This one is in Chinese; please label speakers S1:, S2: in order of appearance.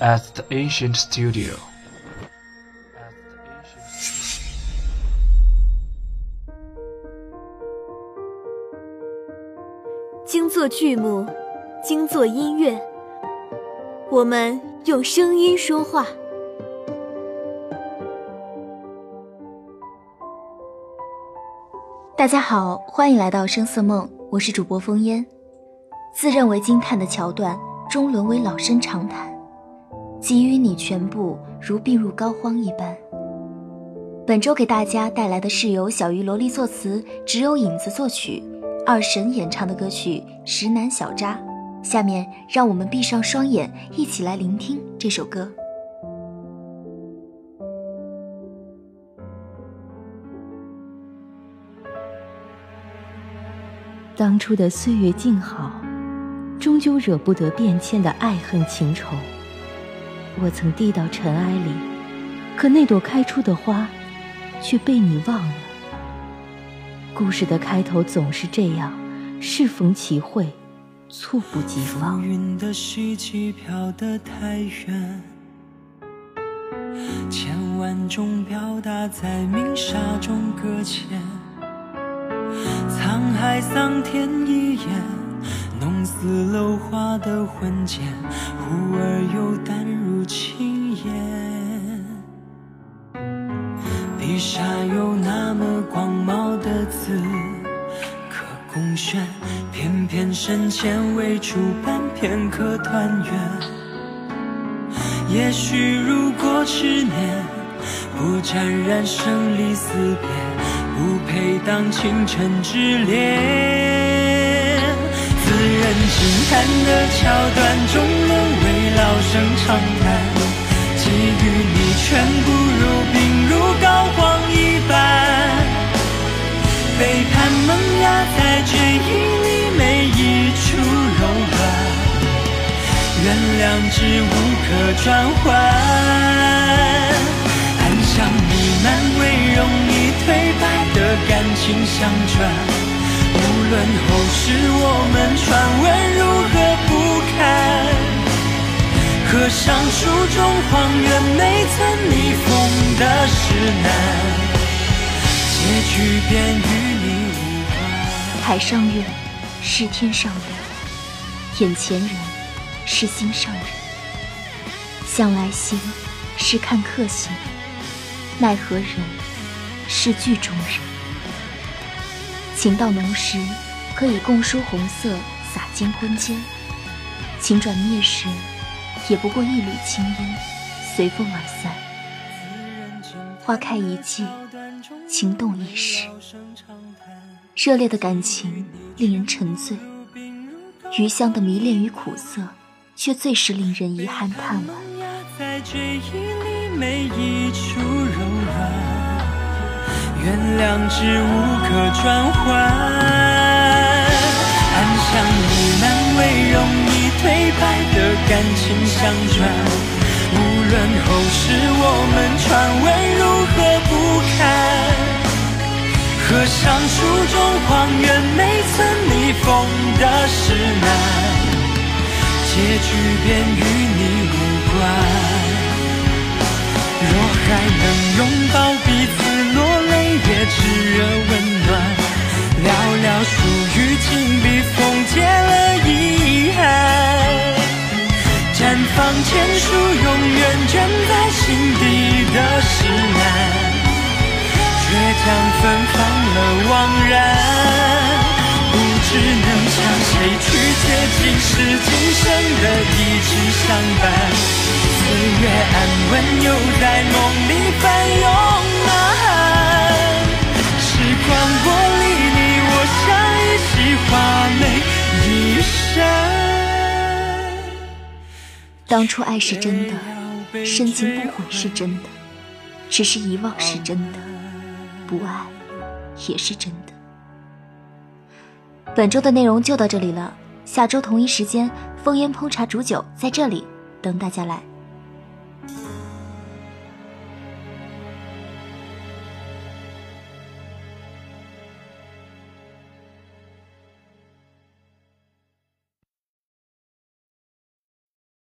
S1: at the ancient studio.
S2: 精作剧目，精作音乐，我们用声音说话。
S3: 大家好，欢迎来到声色梦，我是主播风烟。自认为惊叹的桥段，终沦为老生常谈。给予你全部，如病入膏肓一般。本周给大家带来的是由小鱼萝莉作词，只有影子作曲，二神演唱的歌曲《石南小扎》。下面让我们闭上双眼，一起来聆听这首歌。
S4: 当初的岁月静好，终究惹不得变迁的爱恨情仇。我曾递到尘埃里，可那朵开出的花，却被你忘了。故事的开头总是这样，适逢其会，猝不及防。
S5: 云的希冀飘得太远，千万种表达在明沙中搁浅。沧海桑田一眼，弄死楼花的魂剑，忽而又淡偏偏深浅未出版，片刻团圆。也许如果执念不沾染生离死别。不配当倾城之恋，自认轻叹的桥段终沦为老生常谈。给予你全部芽在追忆里每一处柔软，原谅之无可转换，暗香弥漫为容易颓败。的感情相传，无论后世我们传闻如何不堪，合上书中荒原没曾逆风的石难，结局便与。
S3: 海上月是天上人，眼前人是心上人。向来心是看客心，奈何人。是剧中人，情到浓时，可以共梳红色洒金婚笺；情转灭时，也不过一缕青烟，随风而散。花开一季，情动一时，热烈的感情令人沉醉；余香的迷恋与苦涩，却最是令人遗憾叹惋。
S5: 原谅之无可转换，暗香弥漫为容易颓败的感情相传。书中荒原没曾逆风的石难，结局便与你无关。若还能拥抱彼此落泪。也炽热温暖借今世今生的一直相伴。岁月安稳，又在梦里翻涌呐喊。光波里，你我相依，惜画眉一
S3: 生。当初爱是真的，深情不悔是真的，只是遗忘是真的，不爱也是真的。本周的内容就到这里了，下周同一时间，风烟烹茶煮酒在这里等大家来。